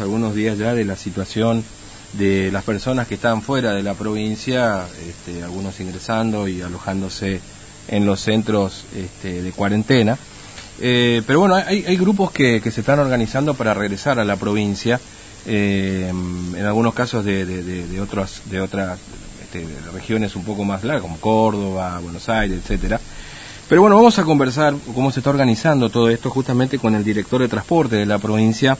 algunos días ya de la situación de las personas que están fuera de la provincia, este, algunos ingresando y alojándose en los centros este, de cuarentena. Eh, pero bueno, hay, hay grupos que, que, se están organizando para regresar a la provincia, eh, en algunos casos de, de, de, otras, de otras este, regiones un poco más largas, como Córdoba, Buenos Aires, etcétera. Pero bueno, vamos a conversar cómo se está organizando todo esto justamente con el director de transporte de la provincia,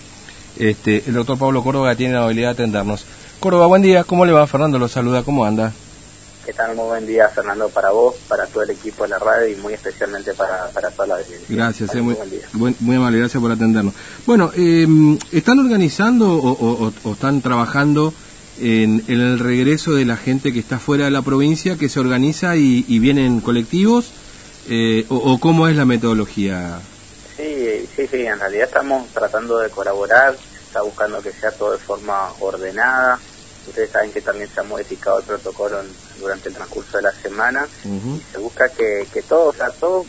este, el doctor Pablo Córdoba, tiene la habilidad de atendernos. Córdoba, buen día, ¿cómo le va? Fernando lo saluda, ¿cómo anda? ¿Qué tal? Muy buen día, Fernando, para vos, para todo el equipo de la radio y muy especialmente para, para toda la audiencia. Gracias, eh, muy, buen muy, amable, gracias por atendernos. Bueno, eh, ¿están organizando o, o, o están trabajando en, en, el regreso de la gente que está fuera de la provincia, que se organiza y, y vienen colectivos? Eh, o, o, cómo es la metodología? Sí, sí, en realidad estamos tratando de colaborar, está buscando que sea todo de forma ordenada. Ustedes saben que también se ha modificado el protocolo en, durante el transcurso de la semana uh -huh. y se busca que, que todo, o sea, todo,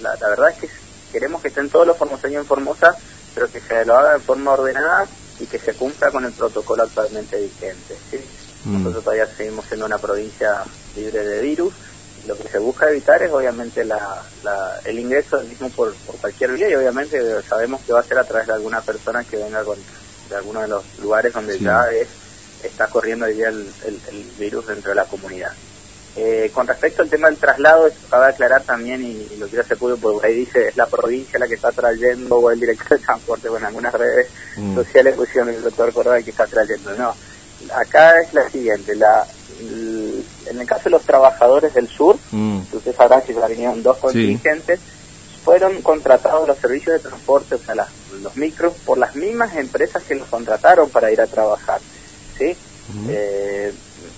la, la, verdad es que queremos que estén todos los formoseños en Formosa, pero que se lo haga de forma ordenada y que se cumpla con el protocolo actualmente vigente. ¿sí? Uh -huh. Nosotros todavía seguimos siendo una provincia libre de virus lo que se busca evitar es obviamente la, la, el ingreso del mismo por, por, cualquier vía y obviamente sabemos que va a ser a través de alguna persona que venga con, de alguno de los lugares donde sí. ya es, está corriendo hoy día el, el, el, virus dentro de la comunidad. Eh, con respecto al tema del traslado, cabe aclarar también, y, y lo quiero hacer público, porque ahí dice es la provincia la que está trayendo o el director de transporte, bueno, en algunas redes mm. sociales pusieron el doctor Córdoba que está trayendo. No, acá es la siguiente, la, en el caso de los trabajadores del sur, mm. ustedes sabrán que ya vinieron dos contingentes, sí. fueron contratados los servicios de transporte, o sea, las, los micros, por las mismas empresas que los contrataron para ir a trabajar. ¿sí? Mm. Eh,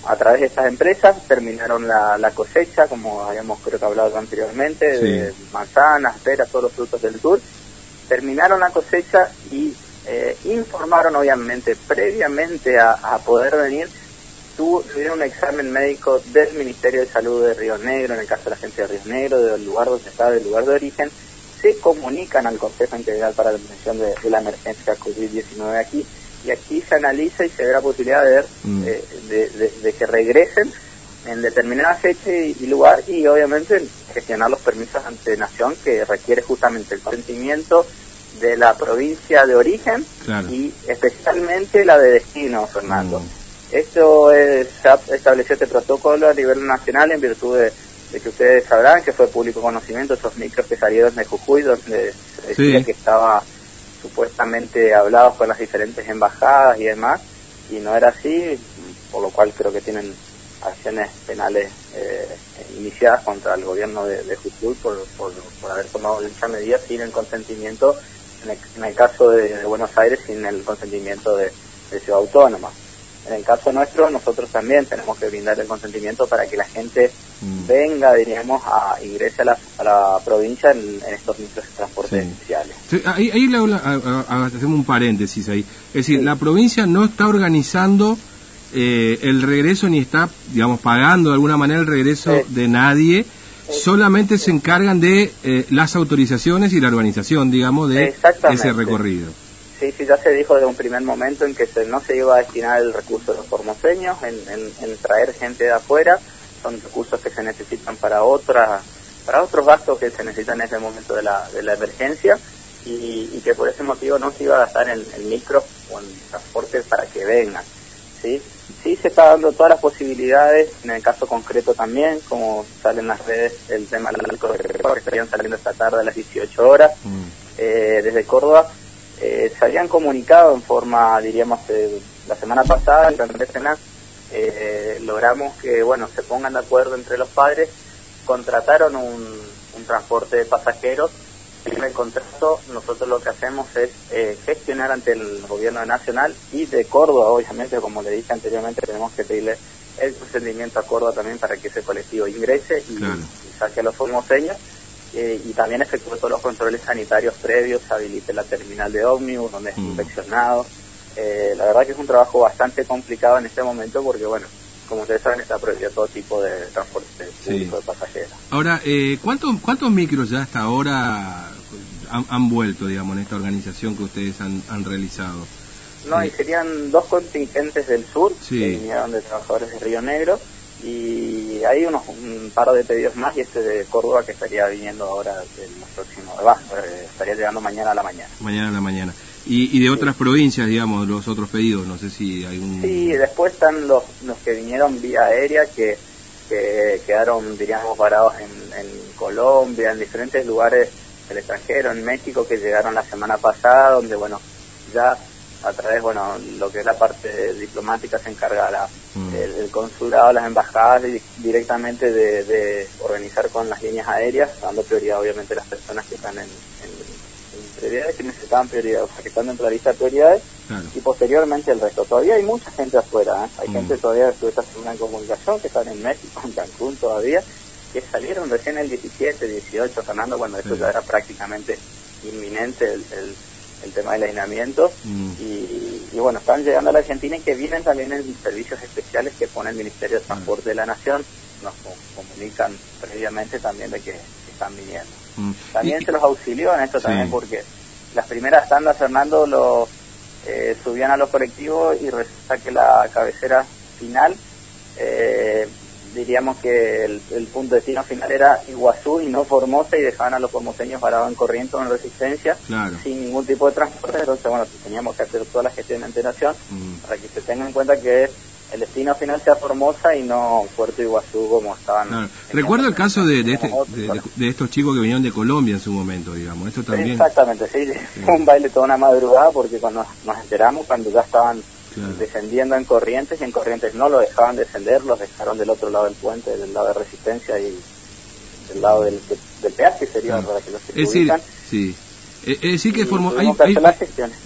a través de estas empresas terminaron la, la, cosecha, como habíamos creo que hablado anteriormente, sí. de manzanas, peras, todos los frutos del sur. Terminaron la cosecha y eh, informaron obviamente previamente a, a poder venir tuvo, tuvieron un examen médico del Ministerio de Salud de Río Negro, en el caso de la gente de Río Negro, del lugar donde está, del lugar de origen, se comunican al Consejo Integral para la Prevención de, de la Emergencia COVID-19 aquí, y aquí se analiza y se ve la posibilidad de, ver, mm. eh, de, de, de, que regresen en determinada fecha y, y, lugar, y obviamente gestionar los permisos ante nación que requiere justamente el consentimiento de la provincia de origen claro. y especialmente la de destino, Fernando. Mm. Esto es, se ha establecido este protocolo a nivel nacional en virtud de, de, que ustedes sabrán que fue público conocimiento esos micros que salieron de Jujuy donde se decía sí. que estaba supuestamente hablados con las diferentes embajadas y demás y no era así, por lo cual creo que tienen acciones penales eh, iniciadas contra el gobierno de, de Jujuy por, por, por, haber tomado dicha medida sin el consentimiento, en el, en el caso de, de, Buenos Aires, sin el consentimiento de, de Ciudad Autónoma. En el caso nuestro, nosotros también tenemos que brindar el consentimiento para que la gente mm. venga, diríamos, a ingrese a la, a la provincia en, en, estos micros de transporte sí. especiales. Sí, ahí, ahí le, hacemos un paréntesis ahí. Es decir, sí. la provincia no está organizando eh, el regreso ni está, digamos, pagando de alguna manera el regreso de nadie. Solamente se encargan de eh, las autorizaciones y la organización, digamos, de ese recorrido. Sí, sí, ya se dijo desde un primer momento en que se, no se iba a destinar el recurso de los formoseños, en, en, en, traer gente de afuera, son recursos que se necesitan para otra, para otros gastos que se necesitan en ese momento de la, de la emergencia y, y que por ese motivo no se iba a gastar en, en micro o en transporte para que vengan. ¿sí? sí se está dando todas las posibilidades, en el caso concreto también, como salen en las redes el tema del que estarían saliendo esta tarde a las 18 horas mm. eh, desde Córdoba eh, se habían comunicado en forma, diríamos, eh, la semana pasada, en la escena, eh, logramos que, bueno, se pongan de acuerdo entre los padres, contrataron un, un transporte de pasajeros, en el contrato nosotros lo que hacemos es eh, gestionar ante el gobierno nacional y de Córdoba, obviamente, como le dije anteriormente, tenemos que pedirle el consentimiento a Córdoba también para que ese colectivo ingrese y, claro. y saque a los formoseños eh, y también efectuó todos los controles sanitarios previos, habilite la terminal de ómnibus, donde es mm. inspeccionado. Eh, la verdad que es un trabajo bastante complicado en este momento porque, bueno, como ustedes saben, está prohibido todo tipo de transporte público sí. de pasajeros. Ahora, eh, ¿cuántos, ¿cuántos micros ya hasta ahora han, han, vuelto, digamos, en esta organización que ustedes han, han realizado? No, y serían dos contingentes del sur, que vinieron de trabajadores de Río Negro, y hay unos un par de pedidos más, y este de Córdoba que estaría viniendo ahora en los próximos, eh, estaría llegando mañana a la mañana. Mañana a la mañana. Y, y de otras provincias, digamos, los otros pedidos, no sé si hay un... Sí, después están los, los que vinieron vía aérea, que, que quedaron, diríamos, parados en, en Colombia, en diferentes lugares del extranjero, en México, que llegaron la semana pasada, donde, bueno, ya a través, bueno, lo que es la parte diplomática se encarga mm. el, consulado, las embajadas directamente de, organizar con las líneas aéreas, dando prioridad obviamente a las personas que están en, prioridades, que necesitaban prioridad, o sea, que están dentro de la lista de prioridades, y posteriormente el resto. Todavía hay mucha gente afuera, ¿eh? hay mm. gente todavía que esta semana en comunicación, que están en México, en Cancún todavía, que salieron recién el 17, 18, Fernando, cuando esto ya era prácticamente inminente el el tema del aislamiento mm. y, bueno, están llegando a la Argentina y que vienen también en servicios especiales que pone el Ministerio de mm. Transporte de la Nación, nos comunican previamente también de que, están viniendo. Mm. También se los auxilió en esto también porque las primeras tandas, Fernando, lo, eh, subían a los colectivos y resulta que la cabecera final eh, diríamos que el, punto de destino final era Iguazú y no Formosa y dejaban a los formoseños parados en corriente o en resistencia sin ningún tipo de transporte. Entonces, bueno, teníamos que hacer toda la gestión de antelación mm. para que se tenga en cuenta que el destino final sea Formosa y no Puerto Iguazú como estaban. Recuerdo el caso de, este, de, estos chicos que vinieron de Colombia en su momento, digamos. Esto también. Exactamente, sí. Fue un baile toda una madrugada porque cuando nos enteramos, cuando ya estaban descendiendo en Corrientes y en Corrientes no lo dejaban descender, los dejaron del otro lado del puente, del lado de Resistencia y del lado del, del peaje sería para que los se es decir, sí. Es decir que hay, hay,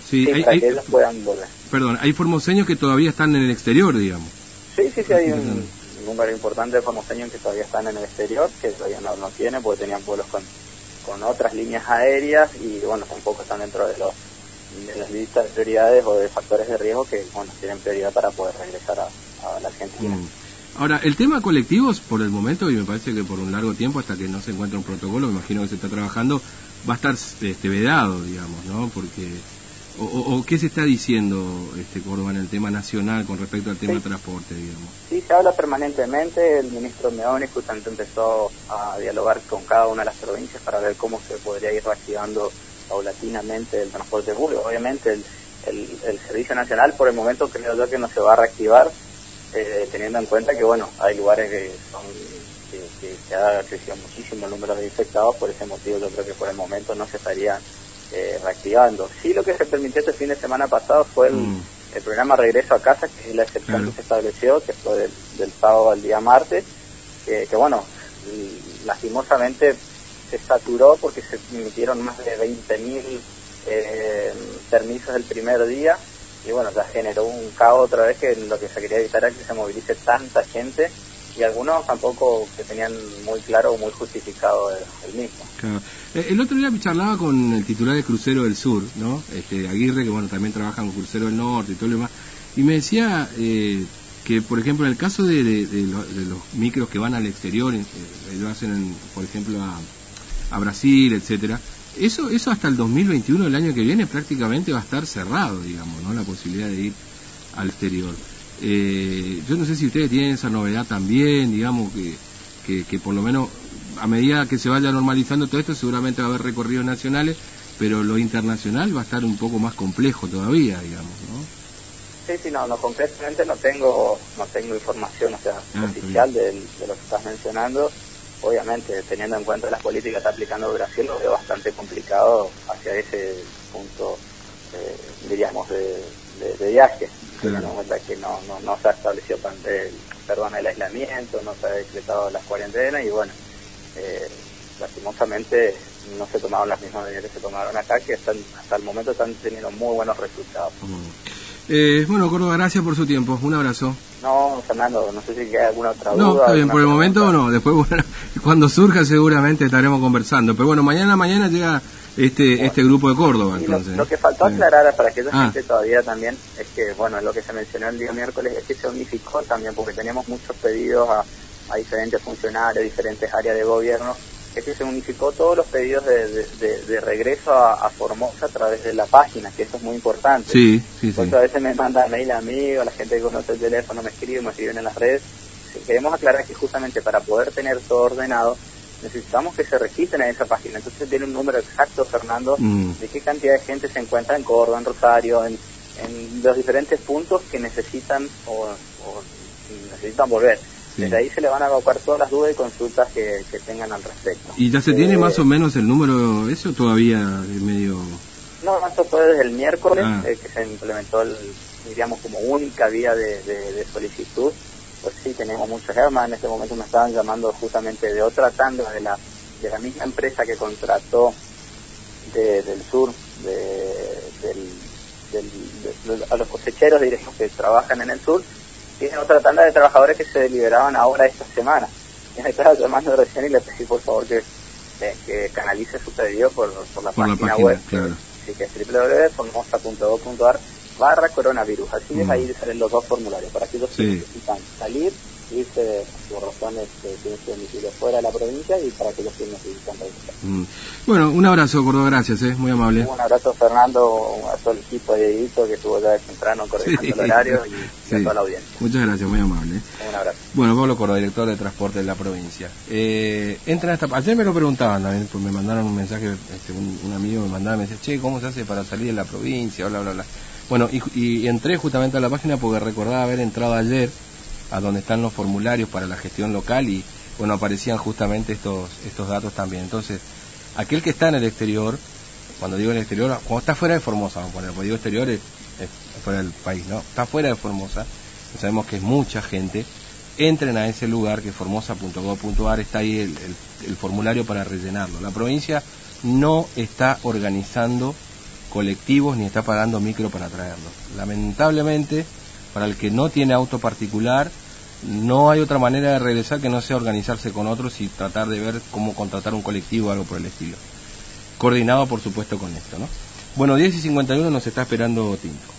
sí, para que ellos puedan volver. Perdón, hay formoseños que todavía están en el exterior, digamos. Sí, sí, sí, hay un número importante de formoseños que todavía están en el exterior, que todavía no, no tienen porque tenían vuelos con, con otras líneas aéreas y bueno, tampoco están dentro de los de las listas de prioridades o de factores de riesgo que bueno, tienen prioridad para poder regresar a, la Argentina. Mm. Ahora, el tema colectivos, por el momento, y me parece que por un largo tiempo, hasta que no se encuentre un protocolo, me imagino que se está trabajando, va a estar este, vedado, digamos, ¿no? Porque, o, qué se está diciendo, este Córdoba, en el tema nacional con respecto al tema de transporte, digamos? Sí, se habla permanentemente. El ministro Meoni justamente empezó a dialogar con cada una de las provincias para ver cómo se podría ir reactivando paulatinamente el transporte público. Obviamente el, el, Servicio Nacional por el momento creo yo que no se va a reactivar, eh, teniendo en cuenta que bueno, hay lugares que son que, se ha crecido muchísimo el número de infectados, por ese motivo yo creo que por el momento no se estaría eh, reactivando. Sí lo que se permitió este fin de semana pasado fue el, mm. programa Regreso a Casa, que es la excepción que se estableció, que fue del, del sábado al día martes, que, que bueno, lastimosamente se saturó porque se emitieron más de 20.000 eh, permisos el primer día y bueno, ya generó un caos otra vez que lo que se quería evitar era que se movilice tanta gente y algunos tampoco que tenían muy claro o muy justificado el, mismo. Eh, el otro día me charlaba con el titular de Crucero del Sur, ¿no? Este, Aguirre, que bueno, también trabaja con Crucero del Norte y todo lo demás, y me decía eh, que, por ejemplo, en el caso de, los micros que van al exterior, eh, lo hacen, por ejemplo, a a Brasil, etcétera. Eso, eso hasta el 2021, el año que viene, prácticamente va a estar cerrado, digamos, ¿no? La posibilidad de ir al exterior. Eh, yo no sé si ustedes tienen esa novedad también, digamos, que, que, por lo menos a medida que se vaya normalizando todo esto, seguramente va a haber recorridos nacionales, pero lo internacional va a estar un poco más complejo todavía, digamos, ¿no? Sí, sí, no, no concretamente no tengo, no tengo información o sea, ah, oficial de, de lo que estás mencionando obviamente teniendo en cuenta las políticas que está aplicando Brasil, lo veo bastante complicado hacia ese punto, eh, diríamos, de, viaje. Teniendo en cuenta que no, no, no se ha establecido el, perdón, el aislamiento, no se ha decretado las cuarentenas y bueno, eh, lastimosamente no se tomaron las mismas medidas que se tomaron acá, que hasta, hasta el momento están teniendo muy buenos resultados. Eh, bueno, Córdoba, gracias por su tiempo. Un abrazo. No, Fernando, no sé si hay alguna otra duda. No, está bien, por el momento no. Después, bueno, cuando surja seguramente estaremos conversando. Pero bueno, mañana mañana llega este este grupo de Córdoba, entonces. Lo, que faltó aclarar para que ah. gente todavía también es que, bueno, lo que se mencionó el día miércoles es que se unificó también porque teníamos muchos pedidos a, a diferentes funcionarios, diferentes áreas de gobierno es que se unificó todos los pedidos de, regreso a, Formosa a través de la página, que eso es muy importante. Sí, sí, a veces me manda mail a mí o la gente que conoce el teléfono me escribe, me escriben en las redes. Queremos aclarar que justamente para poder tener todo ordenado necesitamos que se registren en esa página. Entonces tiene un número exacto, Fernando, mm. de qué cantidad de gente se encuentra en Córdoba, en Rosario, en, los diferentes puntos que necesitan o necesitan volver. Desde ahí se le van a evacuar todas las dudas y consultas que, tengan al respecto. ¿Y ya se tiene eh, más o menos el número ese o todavía es medio...? No, esto fue desde el miércoles ah. eh, que se implementó, el, diríamos, como única vía de, solicitud. Pues sí, tenemos muchos hermanos. En este momento me estaban llamando justamente de otra tanda de la, de la misma empresa que contrató del sur, de, a los cosecheros, diríamos, que trabajan en el sur tiene otra tanda de trabajadores que se liberaban ahora esta semana. Y me estaba llamando recién y le pedí por favor que, que canalice su pedido por, por, la, página web. Así que es www.formosa.gov.ar barra coronavirus. Así es, ahí salen los dos formularios para aquellos que necesitan salir irse por razones que tienen que domicilio fuera de la provincia y para que los que necesitan regresar. Mm. Bueno, un abrazo, Córdoba, gracias, ¿eh? muy amable. Un abrazo, Fernando, a todo el equipo de Edito que estuvo ya de temprano coordinando el horario y, a toda la audiencia. Muchas gracias, muy amable. Un abrazo. Bueno, Pablo Córdoba, director de transporte de la provincia. Eh, entra esta... Ayer me lo preguntaban también, pues me mandaron un mensaje, este, un, amigo me mandaba, me decía, che, ¿cómo se hace para salir de la provincia? Bla, bla, bla. Bueno, y, y entré justamente a la página porque recordaba haber entrado ayer a donde están los formularios para la gestión local y bueno, aparecían justamente estos, estos datos también. Entonces, aquel que está en el exterior, cuando digo en el exterior, cuando está fuera de Formosa, vamos a poner, cuando digo exterior es, fuera del país, ¿no? Está fuera de Formosa, sabemos que es mucha gente, entren a ese lugar que formosa.gov.ar, está ahí el, el formulario para rellenarlo. La provincia no está organizando colectivos ni está pagando micro para traerlo. Lamentablemente, para el que no tiene auto particular, no hay otra manera de regresar que no sea organizarse con otros y tratar de ver cómo contratar un colectivo o algo por el estilo. Coordinado, por supuesto, con esto, ¿no? Bueno, 10 y 51 nos está esperando Tinto.